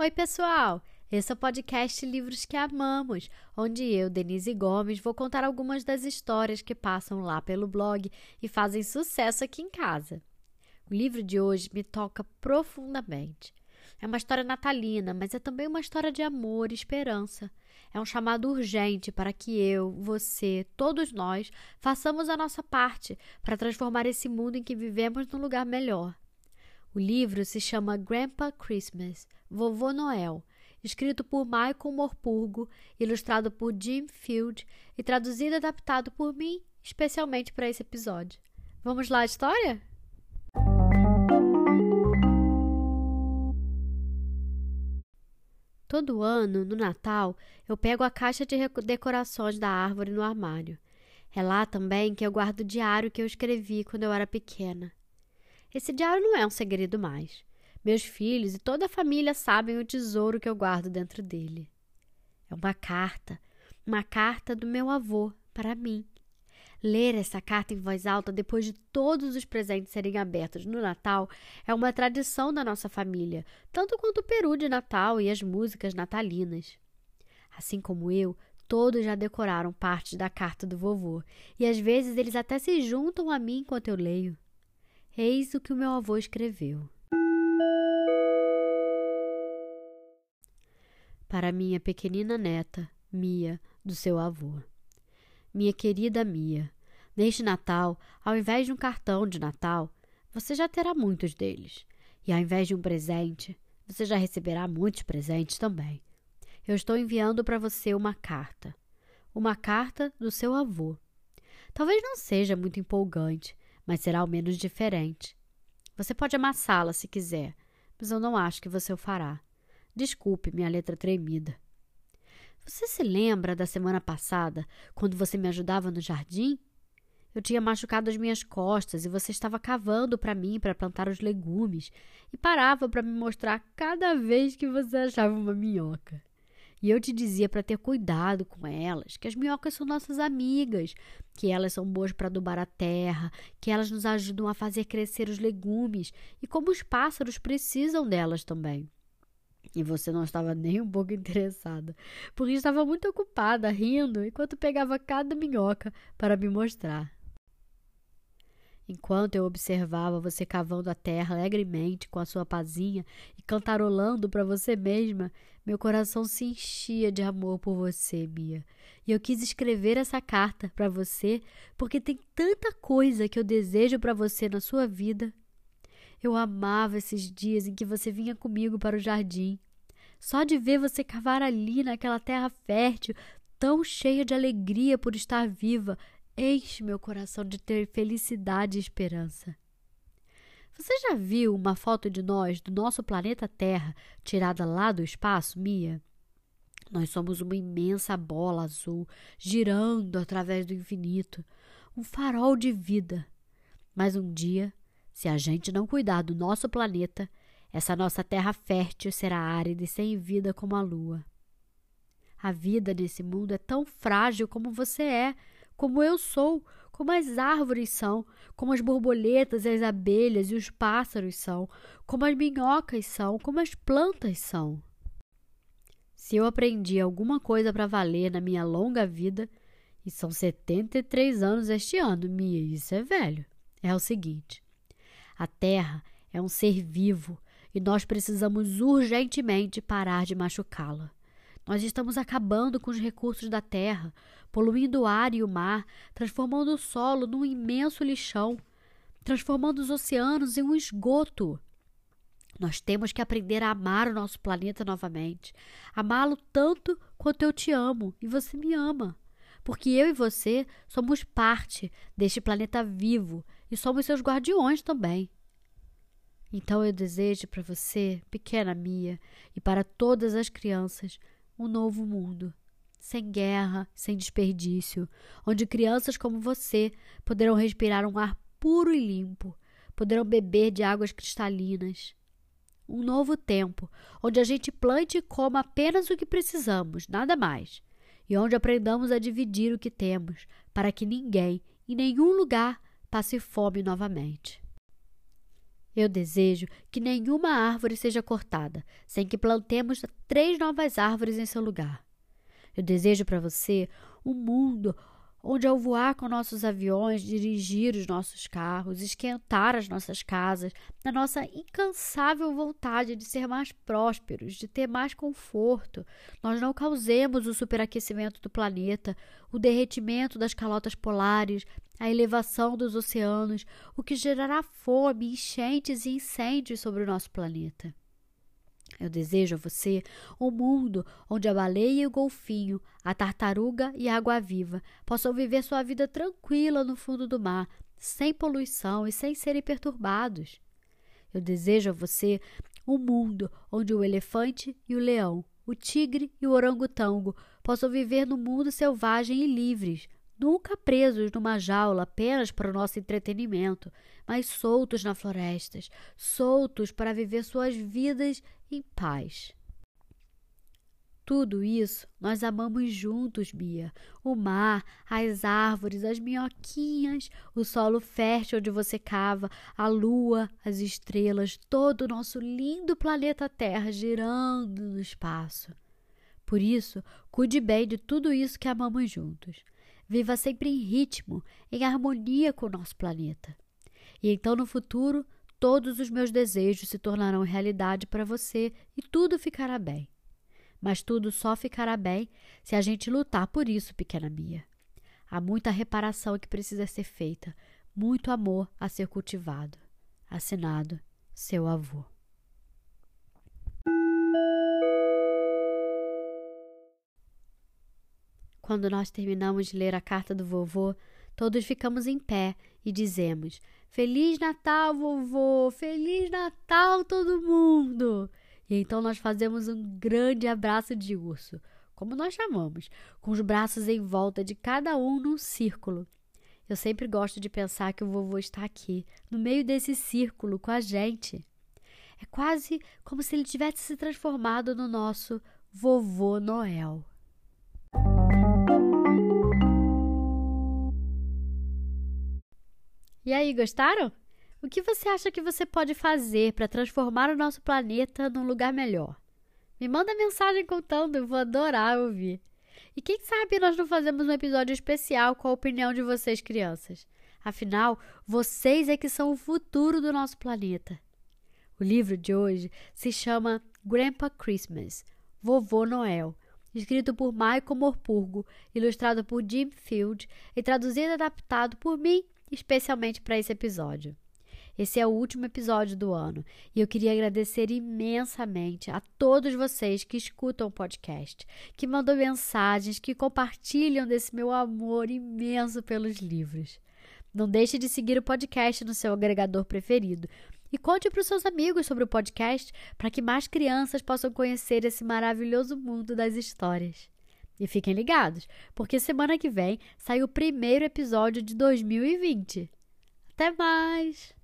Oi, pessoal! Esse é o podcast Livros que Amamos, onde eu, Denise Gomes, vou contar algumas das histórias que passam lá pelo blog e fazem sucesso aqui em casa. O livro de hoje me toca profundamente. É uma história natalina, mas é também uma história de amor e esperança. É um chamado urgente para que eu, você, todos nós, façamos a nossa parte para transformar esse mundo em que vivemos num lugar melhor. O livro se chama Grandpa Christmas, Vovô Noel, escrito por Michael Morpurgo, ilustrado por Jim Field e traduzido e adaptado por mim, especialmente para esse episódio. Vamos lá à história? Todo ano, no Natal, eu pego a caixa de decorações da árvore no armário. É lá também que eu guardo o diário que eu escrevi quando eu era pequena. Esse diário não é um segredo mais. Meus filhos e toda a família sabem o tesouro que eu guardo dentro dele. É uma carta, uma carta do meu avô para mim. Ler essa carta em voz alta depois de todos os presentes serem abertos no Natal é uma tradição da nossa família, tanto quanto o peru de Natal e as músicas natalinas. Assim como eu, todos já decoraram partes da carta do vovô, e às vezes eles até se juntam a mim enquanto eu leio. Eis o que o meu avô escreveu. Para minha pequenina neta, Mia, do seu avô. Minha querida Mia, neste Natal, ao invés de um cartão de Natal, você já terá muitos deles. E ao invés de um presente, você já receberá muitos presentes também. Eu estou enviando para você uma carta. Uma carta do seu avô. Talvez não seja muito empolgante, mas será ao menos diferente. Você pode amassá-la se quiser, mas eu não acho que você o fará. Desculpe minha letra tremida. Você se lembra da semana passada, quando você me ajudava no jardim? Eu tinha machucado as minhas costas e você estava cavando para mim para plantar os legumes e parava para me mostrar cada vez que você achava uma minhoca. E eu te dizia para ter cuidado com elas, que as minhocas são nossas amigas, que elas são boas para adubar a terra, que elas nos ajudam a fazer crescer os legumes e como os pássaros precisam delas também. E você não estava nem um pouco interessada, porque estava muito ocupada rindo enquanto pegava cada minhoca para me mostrar. Enquanto eu observava você cavando a terra alegremente com a sua pazinha e cantarolando para você mesma, meu coração se enchia de amor por você, Mia. E eu quis escrever essa carta para você porque tem tanta coisa que eu desejo para você na sua vida. Eu amava esses dias em que você vinha comigo para o jardim. Só de ver você cavar ali naquela terra fértil, tão cheia de alegria por estar viva, Enche meu coração de ter felicidade e esperança. Você já viu uma foto de nós, do nosso planeta Terra, tirada lá do espaço, Mia? Nós somos uma imensa bola azul, girando através do infinito, um farol de vida. Mas um dia, se a gente não cuidar do nosso planeta, essa nossa terra fértil será árida e sem vida como a lua. A vida nesse mundo é tão frágil como você é, como eu sou, como as árvores são, como as borboletas, as abelhas e os pássaros são, como as minhocas são, como as plantas são. Se eu aprendi alguma coisa para valer na minha longa vida, e são 73 anos este ano, Mia, isso é velho, é o seguinte: a Terra é um ser vivo e nós precisamos urgentemente parar de machucá-la. Nós estamos acabando com os recursos da terra, poluindo o ar e o mar, transformando o solo num imenso lixão, transformando os oceanos em um esgoto. Nós temos que aprender a amar o nosso planeta novamente, amá-lo tanto quanto eu te amo e você me ama, porque eu e você somos parte deste planeta vivo e somos seus guardiões também. Então eu desejo para você, pequena Mia, e para todas as crianças, um novo mundo, sem guerra, sem desperdício, onde crianças como você poderão respirar um ar puro e limpo, poderão beber de águas cristalinas. Um novo tempo, onde a gente plante e coma apenas o que precisamos, nada mais, e onde aprendamos a dividir o que temos, para que ninguém, em nenhum lugar, passe fome novamente. Eu desejo que nenhuma árvore seja cortada, sem que plantemos três novas árvores em seu lugar. Eu desejo para você um mundo onde ao voar com nossos aviões, dirigir os nossos carros, esquentar as nossas casas, na nossa incansável vontade de ser mais prósperos, de ter mais conforto, nós não causemos o superaquecimento do planeta, o derretimento das calotas polares, a elevação dos oceanos, o que gerará fome, enchentes e incêndios sobre o nosso planeta. Eu desejo a você um mundo onde a baleia e o golfinho, a tartaruga e a água-viva possam viver sua vida tranquila no fundo do mar, sem poluição e sem serem perturbados. Eu desejo a você um mundo onde o elefante e o leão, o tigre e o orangotango possam viver no mundo selvagem e livres, nunca presos numa jaula apenas para o nosso entretenimento, mas soltos na florestas, soltos para viver suas vidas em paz. Tudo isso nós amamos juntos, Bia. O mar, as árvores, as minhoquinhas, o solo fértil onde você cava, a lua, as estrelas, todo o nosso lindo planeta Terra girando no espaço. Por isso, cuide bem de tudo isso que amamos juntos. Viva sempre em ritmo, em harmonia com o nosso planeta. E então, no futuro, todos os meus desejos se tornarão realidade para você e tudo ficará bem. Mas tudo só ficará bem se a gente lutar por isso, pequena Mia. Há muita reparação que precisa ser feita, muito amor a ser cultivado. Assinado, seu avô. Quando nós terminamos de ler a carta do vovô, todos ficamos em pé e dizemos: Feliz Natal, vovô! Feliz Natal, todo mundo! E então nós fazemos um grande abraço de urso, como nós chamamos, com os braços em volta de cada um num círculo. Eu sempre gosto de pensar que o vovô está aqui, no meio desse círculo, com a gente. É quase como se ele tivesse se transformado no nosso vovô Noel. E aí, gostaram? O que você acha que você pode fazer para transformar o nosso planeta num lugar melhor? Me manda mensagem contando, eu vou adorar ouvir. E quem sabe nós não fazemos um episódio especial com a opinião de vocês, crianças. Afinal, vocês é que são o futuro do nosso planeta. O livro de hoje se chama Grandpa Christmas, Vovô Noel, escrito por Michael Morpurgo, ilustrado por Jim Field e traduzido e adaptado por mim especialmente para esse episódio. Esse é o último episódio do ano e eu queria agradecer imensamente a todos vocês que escutam o podcast, que mandam mensagens, que compartilham desse meu amor imenso pelos livros. Não deixe de seguir o podcast no seu agregador preferido e conte para os seus amigos sobre o podcast para que mais crianças possam conhecer esse maravilhoso mundo das histórias. E fiquem ligados, porque semana que vem sai o primeiro episódio de 2020. Até mais!